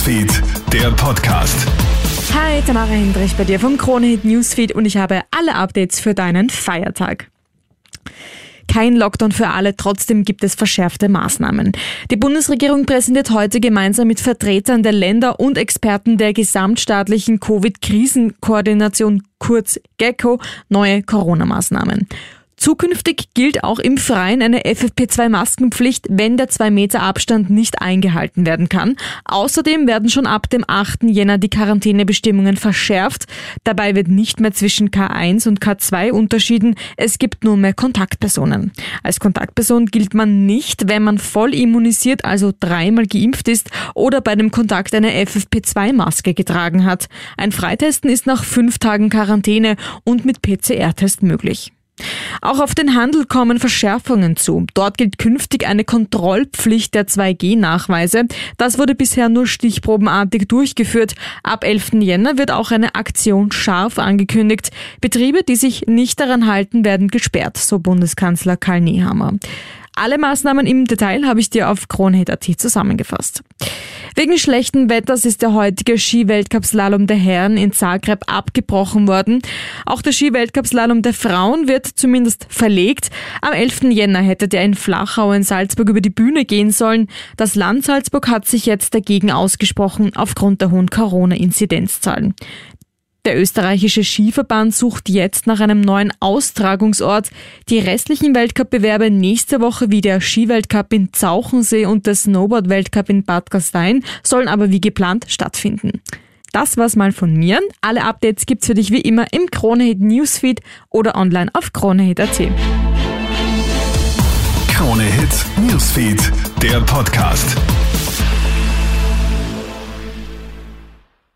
Newsfeed, der Podcast. Hi, Tamara Hendrich bei dir vom Kronehit Newsfeed und ich habe alle Updates für deinen Feiertag. Kein Lockdown für alle, trotzdem gibt es verschärfte Maßnahmen. Die Bundesregierung präsentiert heute gemeinsam mit Vertretern der Länder und Experten der gesamtstaatlichen Covid-Krisenkoordination kurz GECKO neue Corona-Maßnahmen. Zukünftig gilt auch im Freien eine FFP2-Maskenpflicht, wenn der 2 Meter Abstand nicht eingehalten werden kann. Außerdem werden schon ab dem 8. Jänner die Quarantänebestimmungen verschärft. Dabei wird nicht mehr zwischen K1 und K2 unterschieden. Es gibt nur mehr Kontaktpersonen. Als Kontaktperson gilt man nicht, wenn man voll immunisiert, also dreimal geimpft ist oder bei dem Kontakt eine FFP2-Maske getragen hat. Ein Freitesten ist nach fünf Tagen Quarantäne und mit PCR-Test möglich. Auch auf den Handel kommen Verschärfungen zu. Dort gilt künftig eine Kontrollpflicht der 2G-Nachweise. Das wurde bisher nur stichprobenartig durchgeführt. Ab 11. Jänner wird auch eine Aktion scharf angekündigt. Betriebe, die sich nicht daran halten, werden gesperrt, so Bundeskanzler Karl Nehammer. Alle Maßnahmen im Detail habe ich dir auf kronhit.at zusammengefasst. Wegen schlechten Wetters ist der heutige Ski-Weltcup-Slalom der Herren in Zagreb abgebrochen worden. Auch der Ski-Weltcup-Slalom der Frauen wird zumindest verlegt. Am 11. Jänner hätte der in Flachau in Salzburg über die Bühne gehen sollen. Das Land Salzburg hat sich jetzt dagegen ausgesprochen aufgrund der hohen Corona-Inzidenzzahlen. Der österreichische Skiverband sucht jetzt nach einem neuen Austragungsort. Die restlichen Weltcup-Bewerbe nächste Woche wie der Skiweltcup in Zauchensee und der Snowboard-Weltcup in Bad Gastein sollen aber wie geplant stattfinden. Das war's mal von mir. Alle Updates gibt's für dich wie immer im Kronehit Newsfeed oder online auf kronehit.at. Kronehit Newsfeed, der Podcast.